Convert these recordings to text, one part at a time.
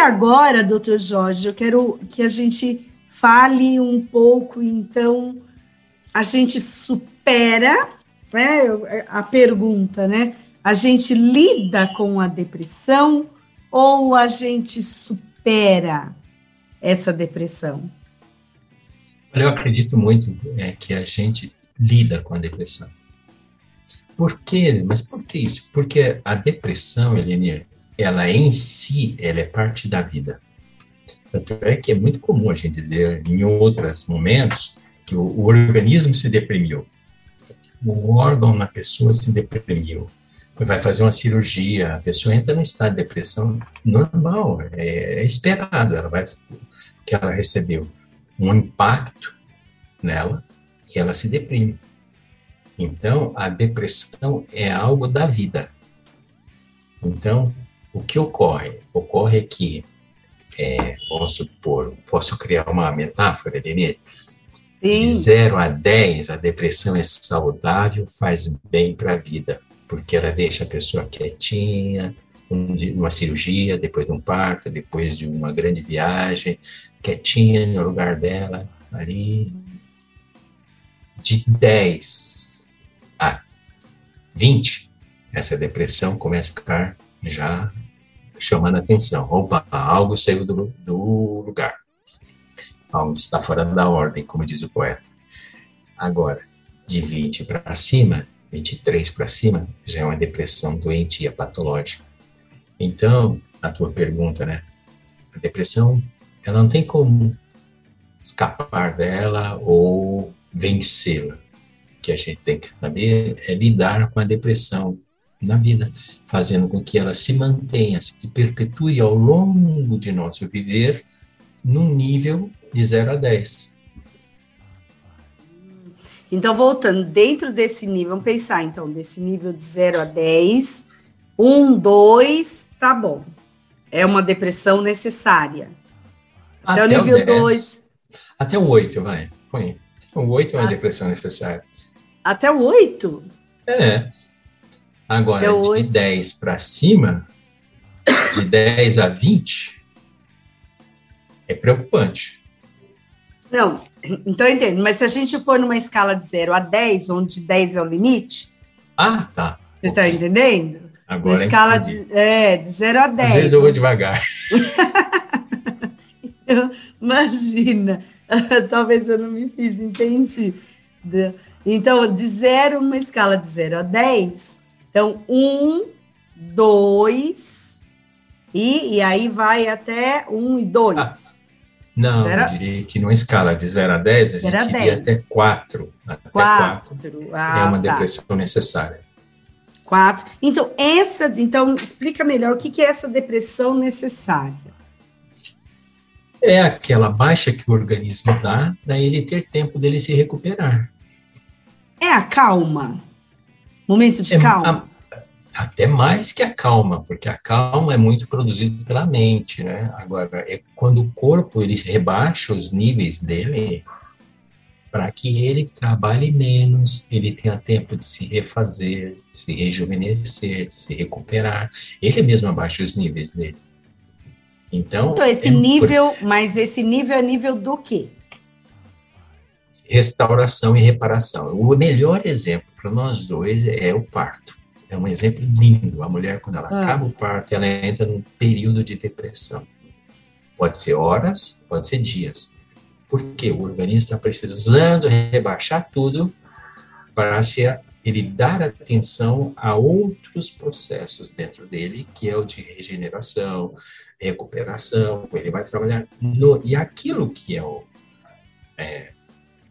Agora, doutor Jorge, eu quero que a gente fale um pouco, então, a gente supera, né? A pergunta, né? A gente lida com a depressão ou a gente supera essa depressão? Eu acredito muito é, que a gente lida com a depressão. Por quê? Mas por que isso? Porque a depressão, Elenir, ela em si, ela é parte da vida. Tanto é que é muito comum a gente dizer em outros momentos que o, o organismo se deprimiu, o órgão na pessoa se deprimiu, vai fazer uma cirurgia, a pessoa entra no estado de depressão normal, é, é esperado, ela vai que ela recebeu um impacto nela e ela se deprime. Então, a depressão é algo da vida. Então, o que ocorre? Ocorre que, é, vamos supor, posso criar uma metáfora, Denise? De 0 a 10, a depressão é saudável, faz bem para a vida, porque ela deixa a pessoa quietinha, uma cirurgia, depois de um parto, depois de uma grande viagem, quietinha no lugar dela, ali. De 10 a 20, essa depressão começa a ficar já chamando a atenção. Opa, algo saiu do, do lugar. Algo está fora da ordem, como diz o poeta. Agora, de 20 para cima, 23 para cima, já é uma depressão doentia, patológica. Então, a tua pergunta, né? A depressão, ela não tem como escapar dela ou vencê-la. O que a gente tem que saber é lidar com a depressão na vida, fazendo com que ela se mantenha, se perpetue ao longo de nosso viver num nível de 0 a 10. Então, voltando, dentro desse nível, vamos pensar então, desse nível de 0 a 10, 1, 2, tá bom. É uma depressão necessária. Até, Até o nível 2. Até o 8, vai. Põe. O 8 é uma a... depressão necessária. Até o 8? É. Agora, de 8. 10 para cima, de 10 a 20, é preocupante. Não, então eu entendo. Mas se a gente pôr numa escala de 0 a 10, onde 10 é o limite. Ah, tá. Você está entendendo? Agora. Na escala de, é, de 0 a 10. Às vezes eu vou devagar. Imagina. Talvez eu não me fiz entender. Então, de 0, uma escala de 0 a 10. Então, 1, 2, e, e aí vai até 1 um e 2. Ah, não, zero... eu diria que numa escala de 0 a 10, a gente iria até 4. Até 4. Ah, é uma tá. depressão necessária. Quatro. Então, essa, então, explica melhor o que, que é essa depressão necessária. É aquela baixa que o organismo dá para ele ter tempo dele se recuperar. É a calma. Momento de é, calma. Até mais que a calma, porque a calma é muito produzida pela mente, né? Agora, é quando o corpo ele rebaixa os níveis dele, para que ele trabalhe menos, ele tenha tempo de se refazer, se rejuvenescer, se recuperar. Ele mesmo abaixa os níveis dele. Então, então esse é nível, por... mas esse nível é nível do quê? Restauração e reparação. O melhor exemplo para nós dois é o parto. É um exemplo lindo. A mulher, quando ela ah. acaba o parto, ela entra num período de depressão. Pode ser horas, pode ser dias porque o organismo está precisando rebaixar tudo para se ele dar atenção a outros processos dentro dele, que é o de regeneração, recuperação, ele vai trabalhar no, e aquilo que é o, é,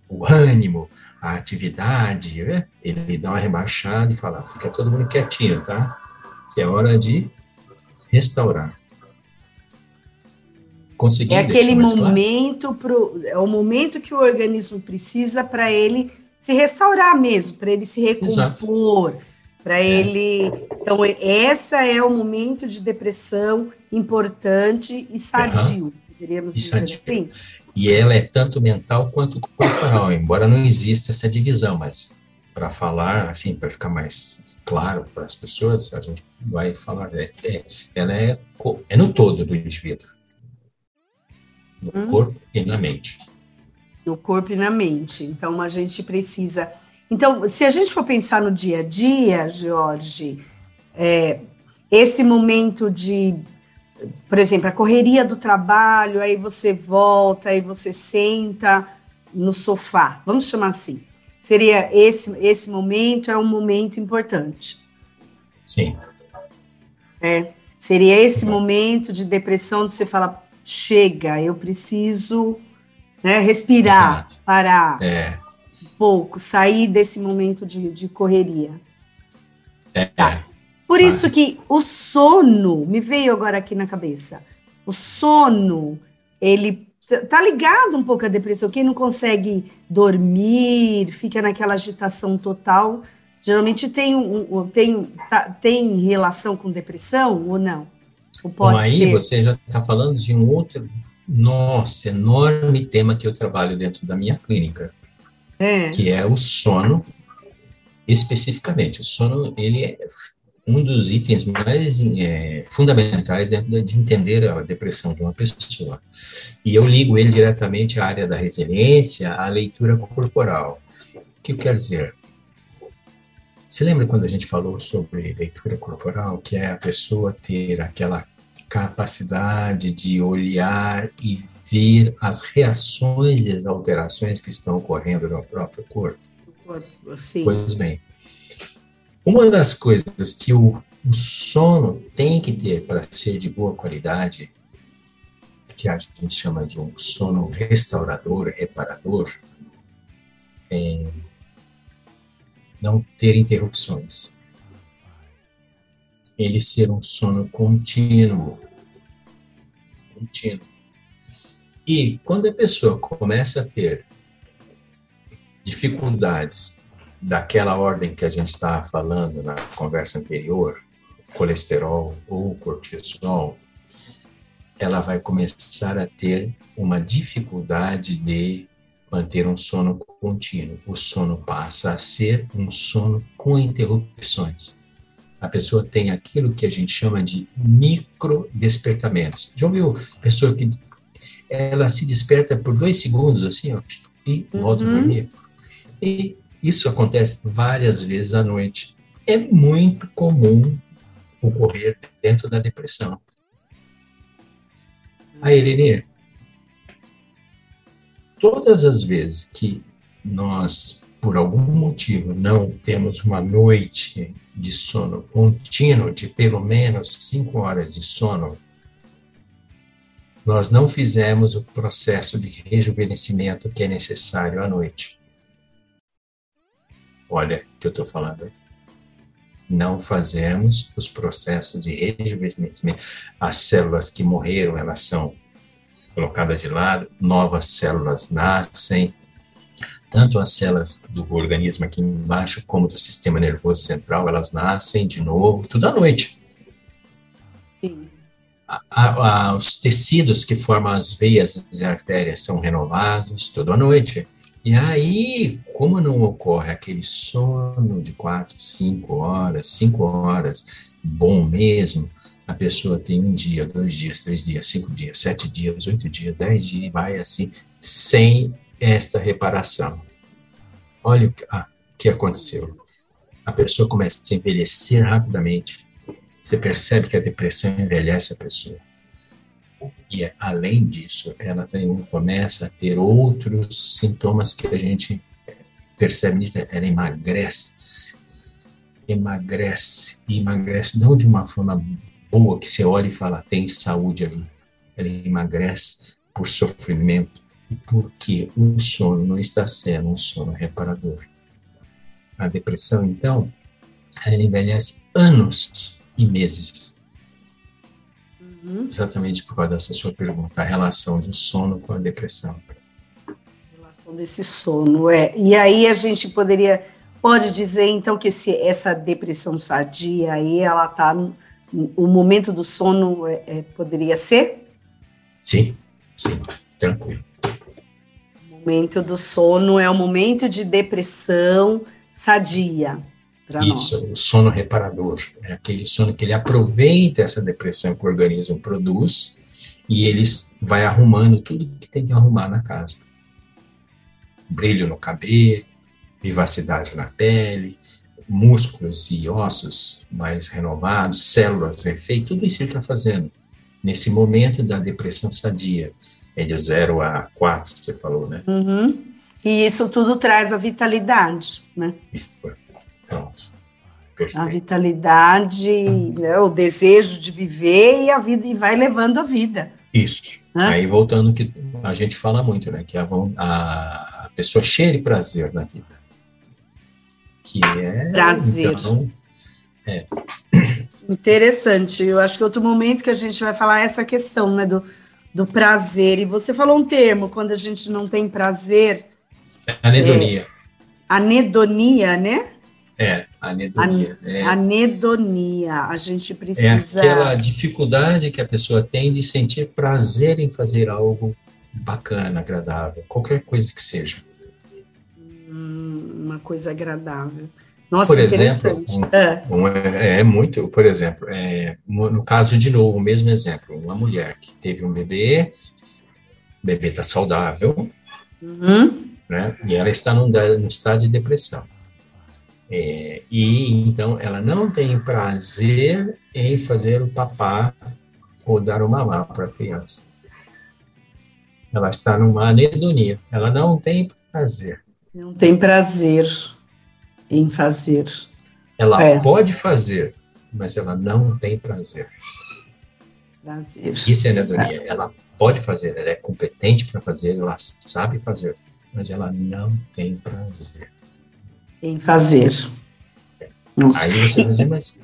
o ânimo, a atividade, né? ele dá uma rebaixada e fala, fica todo mundo quietinho, tá? Que é hora de restaurar conseguir. É aquele momento pro, é o momento que o organismo precisa para ele se restaurar mesmo, para ele se recompor, para é. ele. Então essa é o momento de depressão importante e sadio, uhum. poderíamos e dizer sadio. assim. E ela é tanto mental quanto corporal, embora não exista essa divisão, mas para falar, assim, para ficar mais claro para as pessoas, a gente vai falar, é, é, ela é, é no todo do indivíduo no hum. corpo e na mente. No corpo e na mente. Então a gente precisa. Então, se a gente for pensar no dia a dia, Jorge, é, esse momento de, por exemplo, a correria do trabalho, aí você volta, aí você senta no sofá, vamos chamar assim. Seria esse, esse momento é um momento importante. Sim. É, seria esse momento de depressão de você falar, chega, eu preciso né, respirar, Exato. parar é. um pouco, sair desse momento de, de correria. É. Tá. Por isso que o sono, me veio agora aqui na cabeça, o sono, ele tá ligado um pouco à depressão. Quem não consegue dormir, fica naquela agitação total, geralmente tem, um, tem, tá, tem relação com depressão ou não? Ou pode Bom, aí ser? você já está falando de um outro, nossa, enorme tema que eu trabalho dentro da minha clínica, é. que é o sono, especificamente. O sono, ele é um dos itens mais é, fundamentais de, de, entender a depressão de uma pessoa. E eu ligo ele diretamente à área da resiliência, à leitura corporal. O que quer dizer? Você lembra quando a gente falou sobre leitura corporal, que é a pessoa ter aquela capacidade de olhar e ver as reações e as alterações que estão ocorrendo no próprio corpo? Sim. Pois bem, uma das coisas que o, o sono tem que ter para ser de boa qualidade, que a gente chama de um sono restaurador, reparador, é não ter interrupções. Ele ser um sono contínuo. Contínuo. E quando a pessoa começa a ter dificuldades daquela ordem que a gente estava falando na conversa anterior, colesterol ou cortisol, ela vai começar a ter uma dificuldade de manter um sono contínuo. O sono passa a ser um sono com interrupções. A pessoa tem aquilo que a gente chama de micro despertamentos. Já ouviu pessoa que ela se desperta por dois segundos assim, ó, e volta uhum. a dormir? E isso acontece várias vezes à noite. É muito comum ocorrer dentro da depressão. Aí, Elenir, todas as vezes que nós, por algum motivo, não temos uma noite de sono contínuo, de pelo menos cinco horas de sono, nós não fizemos o processo de rejuvenescimento que é necessário à noite. Olha o que eu estou falando. Não fazemos os processos de rejuvenescimento. As células que morreram, elas são colocadas de lado, novas células nascem, tanto as células do organismo aqui embaixo como do sistema nervoso central, elas nascem de novo, tudo à noite. Sim. A, a, os tecidos que formam as veias e artérias são renovados, tudo à noite. E aí, como não ocorre aquele sono de quatro, cinco horas, cinco horas, bom mesmo, a pessoa tem um dia, dois dias, três dias, cinco dias, sete dias, oito dias, dez dias, e vai assim, sem esta reparação. Olha o que, ah, que aconteceu. A pessoa começa a envelhecer rapidamente. Você percebe que a depressão envelhece a pessoa. E além disso, ela tem, começa a ter outros sintomas que a gente percebe, ela emagrece, emagrece, e emagrece não de uma forma boa, que você olha e fala, tem saúde ali. Ela emagrece por sofrimento. E porque o sono não está sendo um sono reparador. A depressão, então, ela envelhece anos e meses Uhum. Exatamente por causa dessa sua pergunta, a relação do sono com a depressão. A relação desse sono, é. E aí a gente poderia, pode dizer então que esse, essa depressão sadia aí, ela está o momento do sono é, é, poderia ser? Sim, sim, tranquilo. O momento do sono é o momento de depressão sadia. Isso, nós. o sono reparador. É aquele sono que ele aproveita essa depressão que o organismo produz e eles vai arrumando tudo que tem que arrumar na casa. Brilho no cabelo, vivacidade na pele, músculos e ossos mais renovados, células refeitas, tudo isso ele está fazendo nesse momento da depressão sadia. É de 0 a 4, você falou, né? Uhum. E isso tudo traz a vitalidade, né? Isso, pronto. Perfeito. A vitalidade, né, o desejo de viver e a vida e vai levando a vida. Isso. Hã? Aí voltando que a gente fala muito, né? Que a, a pessoa cheire prazer na vida. Que é prazer. Então, é. Interessante. Eu acho que outro momento que a gente vai falar é essa questão, né, do, do prazer. E você falou um termo quando a gente não tem prazer. Anedonia. É, anedonia, né? É, anedonia. An é. Anedonia. A gente precisa. É aquela dificuldade que a pessoa tem de sentir prazer em fazer algo bacana, agradável, qualquer coisa que seja. Hum, uma coisa agradável. Nossa, por exemplo, um, é. Um, é, é, muito, por exemplo, é, no caso de novo, o mesmo exemplo, uma mulher que teve um bebê, o bebê está saudável, uhum. né, e ela está num, num estado de depressão. É, e então ela não tem prazer em fazer o papá ou dar o mamar para a criança. Ela está numa anedonia, ela não tem prazer. Não tem prazer em fazer. Ela é. pode fazer, mas ela não tem prazer. Prazer. Isso é anedonia. Ela pode fazer, ela é competente para fazer, ela sabe fazer, mas ela não tem prazer em fazer. Nossa. Aí você vai dizer, mas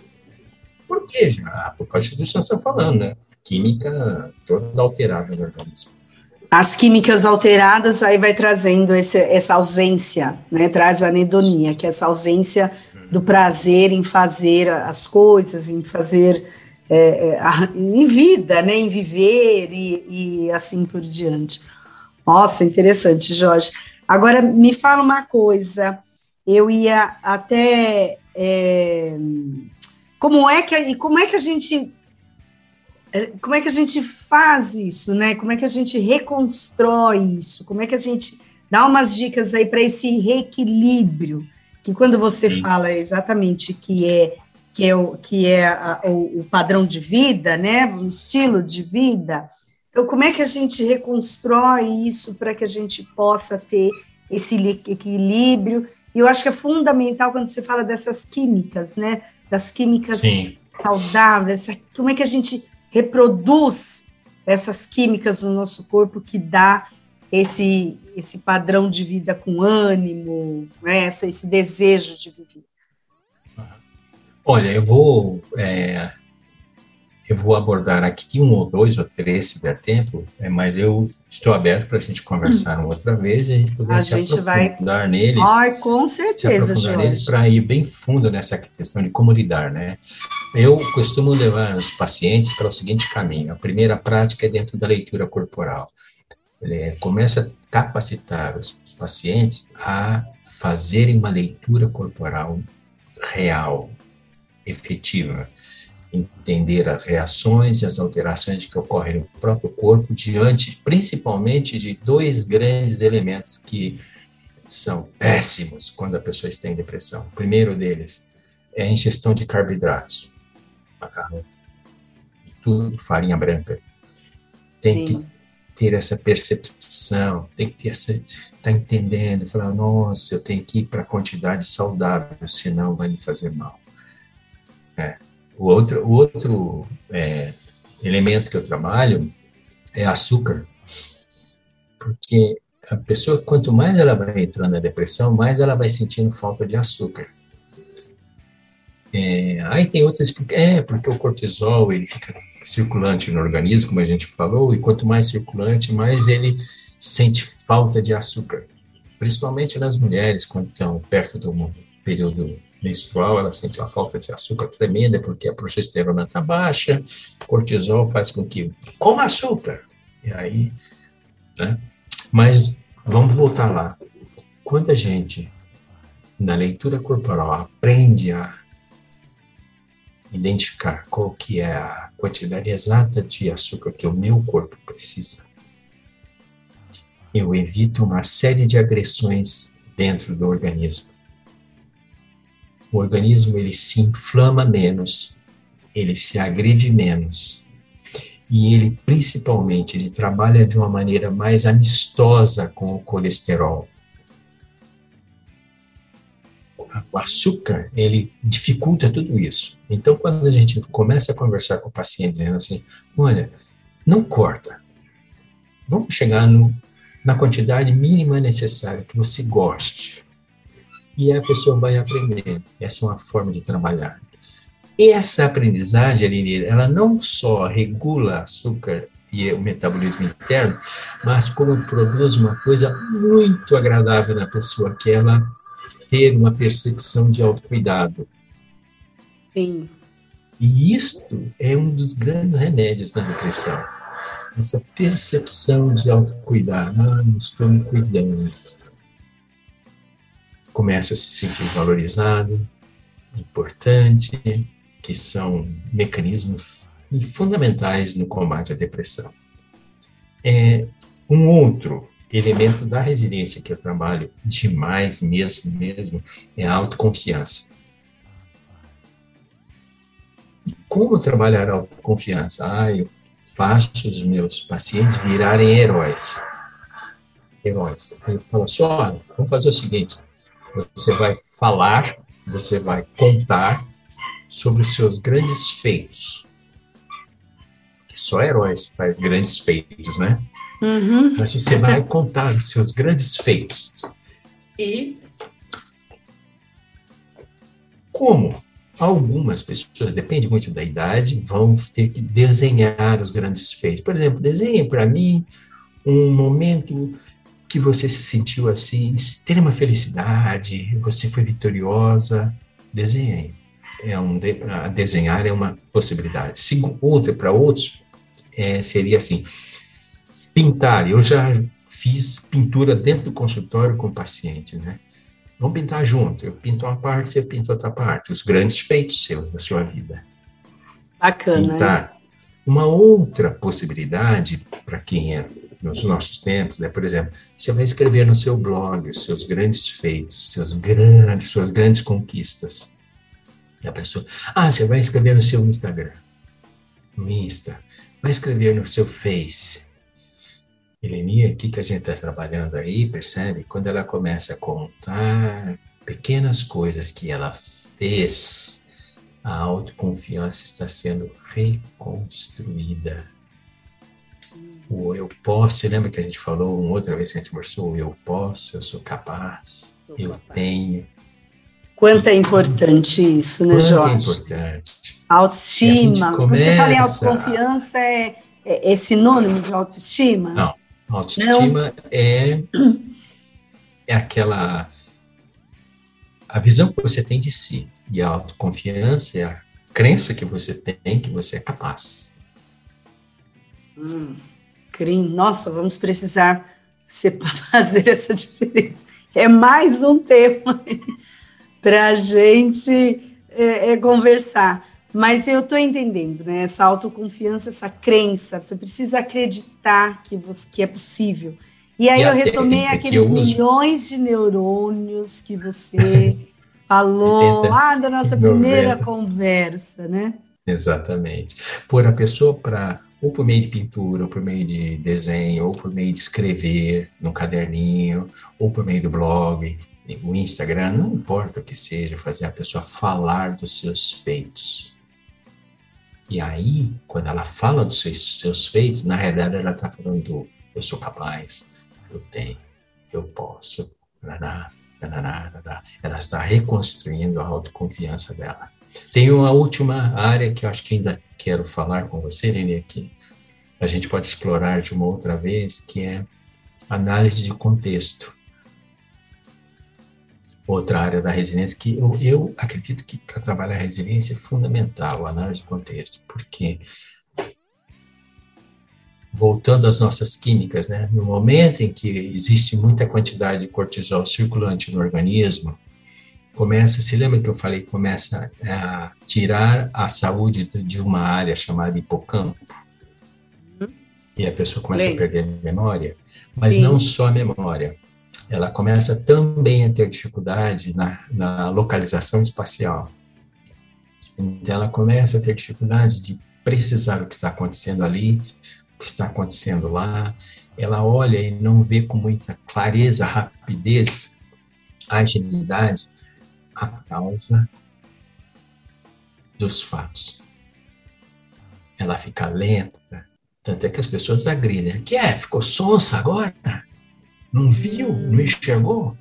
por que já? Ah, por causa do que você está falando, né? Química toda alterada no organismo. As químicas alteradas aí vai trazendo esse, essa ausência, né? Traz a anedonia, que é essa ausência do prazer em fazer as coisas, em fazer é, é em vida, né? Em viver e, e assim por diante. Nossa, interessante, Jorge. Agora me fala uma coisa eu ia até é, como é que e como é que a gente é, como é que a gente faz isso, né? Como é que a gente reconstrói isso? Como é que a gente dá umas dicas aí para esse reequilíbrio? Que quando você Sim. fala exatamente que é que é o que é a, o, o, padrão de vida, né? O estilo de vida. Então, como é que a gente reconstrói isso para que a gente possa ter esse equilíbrio e eu acho que é fundamental quando você fala dessas químicas, né? Das químicas Sim. saudáveis, como é que a gente reproduz essas químicas no nosso corpo que dá esse, esse padrão de vida com ânimo, né? esse, esse desejo de viver. Olha, eu vou é, eu vou abordar aqui um ou dois ou três, se der tempo, é, mas eu estou aberto para a gente conversar uma outra vez e a gente poder a se gente aprofundar vai... neles. Ai, com certeza, se neles para ir bem fundo nessa questão de como lidar, né? Eu costumo levar os pacientes para o seguinte caminho. A primeira prática é dentro da leitura corporal. Ele começa a capacitar os pacientes a fazerem uma leitura corporal real, efetiva entender as reações e as alterações que ocorrem no próprio corpo diante, principalmente, de dois grandes elementos que são péssimos quando a pessoa está em depressão. O primeiro deles é a ingestão de carboidratos, macarrão, tudo farinha branca. Tem Sim. que ter essa percepção, tem que ter essa, estar tá entendendo, falar, nossa, eu tenho que ir para a quantidade saudável, senão vai me fazer mal. É. O outro, o outro é, elemento que eu trabalho é açúcar, porque a pessoa, quanto mais ela vai entrando na depressão, mais ela vai sentindo falta de açúcar. É, aí tem outras, é, porque o cortisol, ele fica circulante no organismo, como a gente falou, e quanto mais circulante, mais ele sente falta de açúcar. Principalmente nas mulheres, quando estão perto do período menstrual, ela sente uma falta de açúcar tremenda, porque a progesterona está baixa, cortisol faz com que coma açúcar. E aí, né? Mas vamos voltar lá. Quando a gente, na leitura corporal, aprende a identificar qual que é a quantidade exata de açúcar que o meu corpo precisa, eu evito uma série de agressões dentro do organismo. O organismo ele se inflama menos, ele se agride menos e ele principalmente ele trabalha de uma maneira mais amistosa com o colesterol. O açúcar, ele dificulta tudo isso. Então, quando a gente começa a conversar com o paciente dizendo assim, olha, não corta, vamos chegar no, na quantidade mínima necessária que você goste. E a pessoa vai aprender. Essa é uma forma de trabalhar. E essa aprendizagem, Aline, ela não só regula açúcar e o metabolismo interno, mas como produz uma coisa muito agradável na pessoa, que é ela ter uma percepção de autocuidado. Sim. E isto é um dos grandes remédios da depressão. Essa percepção de autocuidado. Ah, estou me cuidando. Começa a se sentir valorizado, importante, que são mecanismos fundamentais no combate à depressão. É, um outro elemento da resiliência que eu trabalho demais mesmo, mesmo, é a autoconfiança. E como trabalhar a autoconfiança? Ah, eu faço os meus pacientes virarem heróis. Heróis. Eu falo assim, vamos fazer o seguinte, você vai falar, você vai contar sobre os seus grandes feitos. Que só heróis faz grandes feitos, né? Uhum. Mas você vai contar os seus grandes feitos. E como algumas pessoas, depende muito da idade, vão ter que desenhar os grandes feitos. Por exemplo, desenhe para mim um momento que você se sentiu assim, extrema felicidade, você foi vitoriosa. Desenhe é um de, desenhar é uma possibilidade. outra para outros é, seria assim, pintar. Eu já fiz pintura dentro do consultório com o paciente, né? Vamos pintar junto. Eu pinto uma parte, você pinta outra parte. Os grandes feitos seus da sua vida. Bacana. Pintar. Uma outra possibilidade para quem é nos nossos tempos, é, por exemplo, você vai escrever no seu blog os seus grandes feitos, seus grandes, suas grandes conquistas. E a pessoa, ah, você vai escrever no seu Instagram, no Insta, vai escrever no seu Face. Helenia, o que, que a gente está trabalhando aí, percebe? Quando ela começa a contar pequenas coisas que ela fez, a autoconfiança está sendo reconstruída. O eu posso, você lembra que a gente falou uma outra vez que a gente conversou? Eu posso, eu sou capaz, eu tenho, Quanto é importante isso, né, Quanto é Jorge? é importante. Autoestima. Começa... Você fala em autoconfiança, é, é, é, sinônimo de autoestima? Não. Autoestima Não. é, é aquela. A visão que você tem de si. E a autoconfiança é a crença que você tem que você é capaz. Hum, Nossa, vamos precisar fazer essa diferença. É mais um tema para a gente é, é, conversar. Mas eu estou entendendo, né? Essa autoconfiança, essa crença, você precisa acreditar que, você, que é possível. E aí e eu retomei aqueles milhões de neurônios que você falou lá da nossa primeira conversa, né? Exatamente. Por a pessoa para ou por meio de pintura, ou por meio de desenho, ou por meio de escrever no caderninho, ou por meio do blog, o Instagram, não importa o que seja, fazer a pessoa falar dos seus feitos. E aí, quando ela fala dos seus, seus feitos, na realidade ela está falando do eu sou capaz, eu tenho, eu posso, ela está reconstruindo a autoconfiança dela. Tem uma última área que eu acho que ainda quero falar com você, Lene, que a gente pode explorar de uma outra vez, que é análise de contexto. Outra área da resiliência que eu, eu acredito que para trabalhar a resiliência é fundamental a análise de contexto, porque voltando às nossas químicas, né, no momento em que existe muita quantidade de cortisol circulante no organismo, começa, se lembra que eu falei, começa a tirar a saúde de uma área chamada hipocampo, uhum. e a pessoa começa Bem. a perder a memória, mas Sim. não só a memória, ela começa também a ter dificuldade na, na localização espacial. Ela começa a ter dificuldade de precisar o que está acontecendo ali, o que está acontecendo lá. Ela olha e não vê com muita clareza, rapidez, agilidade a causa dos fatos. Ela fica lenta, tanto é que as pessoas agridem. Que é? Ficou sonsa agora? Não viu? Não enxergou?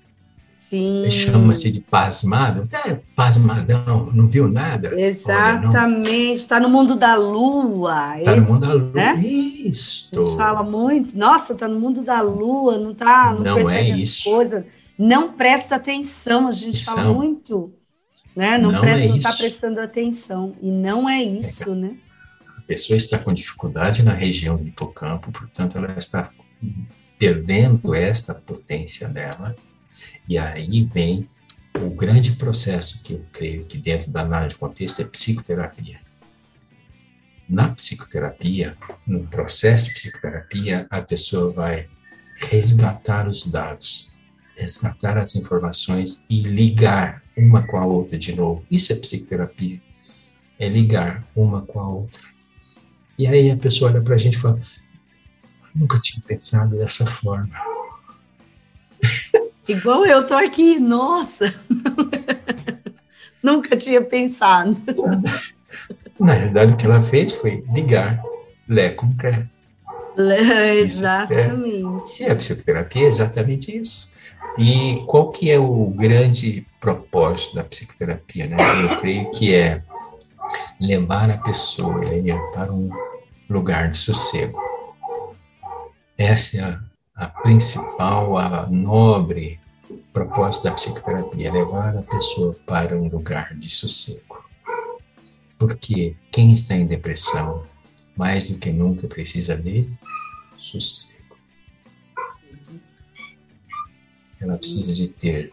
Sim. Chama-se de pasmado. É, pasmadão, não viu nada? Exatamente. Está no mundo da lua. Está no mundo da lua. Né? Isso. A gente fala muito. Nossa, está no mundo da lua, não está, não, não é isso. coisas. Não presta atenção, a gente atenção. fala muito. Né? Não, não, é não está prestando atenção. E não é isso, né? A pessoa está com dificuldade na região do hipocampo, portanto, ela está perdendo esta potência dela, e aí vem o grande processo que eu creio que dentro da análise de contexto é psicoterapia. Na psicoterapia, no processo de psicoterapia, a pessoa vai resgatar os dados, resgatar as informações e ligar uma com a outra de novo. Isso é psicoterapia. É ligar uma com a outra. E aí a pessoa olha para a gente e fala: Nunca tinha pensado dessa forma. Igual eu tô aqui, nossa! Nunca tinha pensado. Na realidade, o que ela fez foi ligar Lé com Cré. Exatamente. É. E a psicoterapia é exatamente isso. E qual que é o grande propósito da psicoterapia? Né? Eu creio que é levar a pessoa para um lugar de sossego essa é a, a principal, a nobre propósito da psicoterapia, levar a pessoa para um lugar de sossego. Porque quem está em depressão, mais do que nunca, precisa de sossego. Ela precisa de ter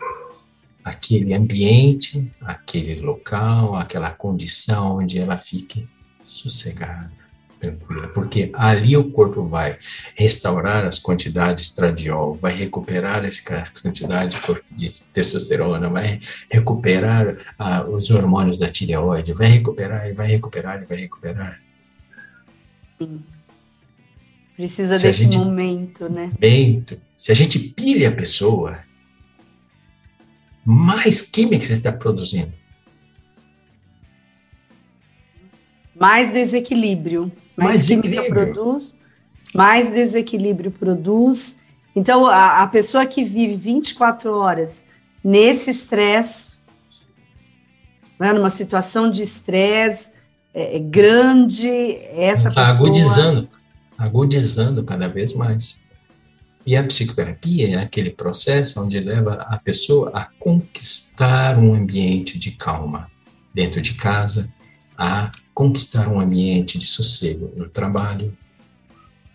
aquele ambiente, aquele local, aquela condição onde ela fique sossegada tranquila, porque ali o corpo vai restaurar as quantidades de estradiol, vai recuperar as quantidades de testosterona, vai recuperar ah, os hormônios da tireoide, vai recuperar e vai recuperar e vai recuperar. Sim. Precisa se desse gente, momento, né? Momento. Se a gente pilha a pessoa, mais química você está produzindo. Mais desequilíbrio mais, mais química produz, mais desequilíbrio produz. Então, a, a pessoa que vive 24 horas nesse estresse, né, numa situação de estresse é, é grande, essa tá pessoa... agudizando, agudizando cada vez mais. E a psicoterapia é aquele processo onde leva a pessoa a conquistar um ambiente de calma dentro de casa, a conquistar um ambiente de sossego no trabalho,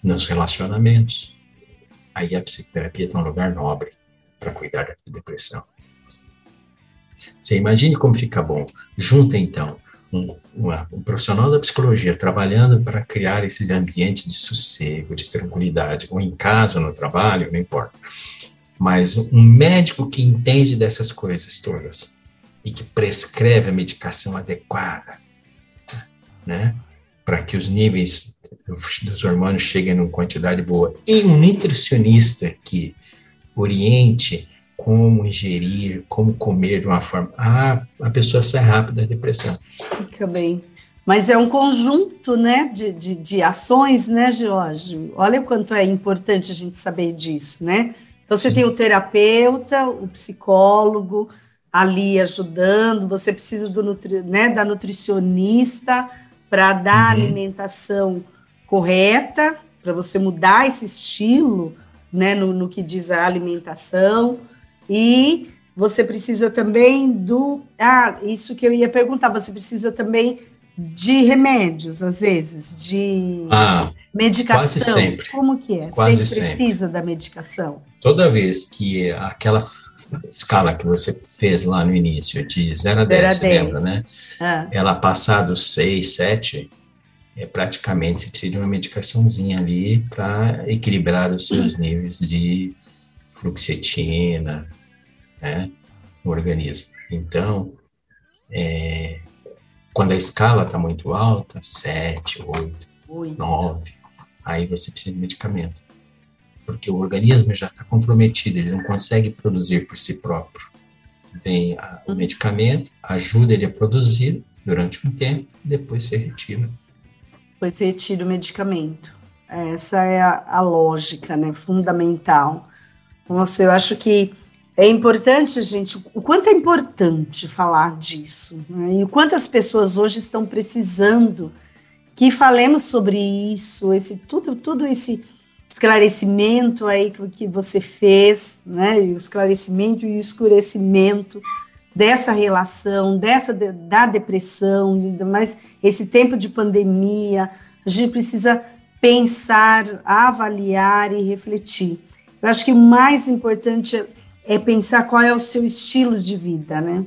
nos relacionamentos. Aí a psicoterapia tem um lugar nobre para cuidar da depressão. Você imagine como fica bom. Junta então um, um profissional da psicologia trabalhando para criar esse ambiente de sossego, de tranquilidade, ou em casa, ou no trabalho, não importa. Mas um médico que entende dessas coisas todas e que prescreve a medicação adequada, né? Para que os níveis dos hormônios cheguem numa quantidade boa. E um nutricionista que oriente como ingerir, como comer de uma forma. Ah, a pessoa sai rápido da depressão. Fica bem. Mas é um conjunto né, de, de, de ações, né, Jorge? Olha o quanto é importante a gente saber disso, né? Então, você Sim. tem o terapeuta, o psicólogo ali ajudando, você precisa do nutri, né, da nutricionista, para dar uhum. alimentação correta, para você mudar esse estilo, né, no, no que diz a alimentação, e você precisa também do. Ah, isso que eu ia perguntar, você precisa também de remédios, às vezes, de. Ah, Medicação. Quase sempre. Como que é? Quase sempre precisa da medicação. Toda vez que aquela escala que você fez lá no início, de 0 a 10, você lembra, né? Ah. Ela passar dos 6, 7, é praticamente precisa de uma medicaçãozinha ali para equilibrar os seus níveis de fluoxetina né, no organismo. Então, é, quando a escala está muito alta, 7, 8, 9, aí você precisa de medicamento. Porque o organismo já está comprometido, ele não consegue produzir por si próprio. Vem a, o medicamento, ajuda ele a produzir durante um tempo, depois se retira. Depois se retira o medicamento. Essa é a, a lógica, né, fundamental. Nossa, eu acho que é importante, gente, o quanto é importante falar disso, né? e o quanto as pessoas hoje estão precisando que falemos sobre isso, esse tudo, tudo esse esclarecimento aí que, você fez, né? E o esclarecimento e o escurecimento dessa relação, dessa da depressão, mas esse tempo de pandemia, a gente precisa pensar, avaliar e refletir. Eu acho que o mais importante é é pensar qual é o seu estilo de vida, né?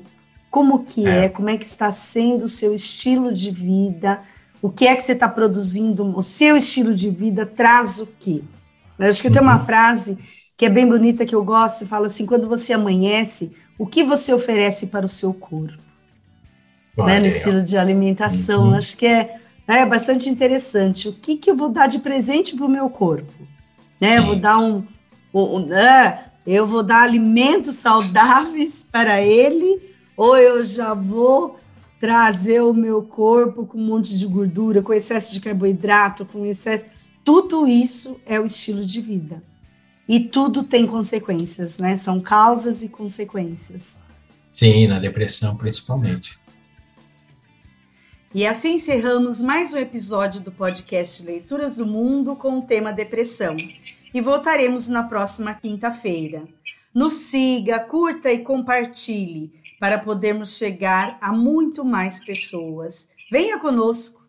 Como que é. é, como é que está sendo o seu estilo de vida, o que é que você está produzindo, o seu estilo de vida traz o quê? Eu acho que uhum. tem uma frase que é bem bonita que eu gosto, fala assim, quando você amanhece, o que você oferece para o seu corpo? Né, no estilo de alimentação, uhum. acho que é, é bastante interessante. O que, que eu vou dar de presente para o meu corpo? Né? Eu vou dar um, um ah, eu vou dar alimentos saudáveis para ele, ou eu já vou trazer o meu corpo com um monte de gordura, com excesso de carboidrato, com excesso. Tudo isso é o estilo de vida. E tudo tem consequências, né? São causas e consequências. Sim, na depressão principalmente. E assim encerramos mais um episódio do podcast Leituras do Mundo com o tema depressão e voltaremos na próxima quinta-feira. Nos siga, curta e compartilhe para podermos chegar a muito mais pessoas. Venha conosco!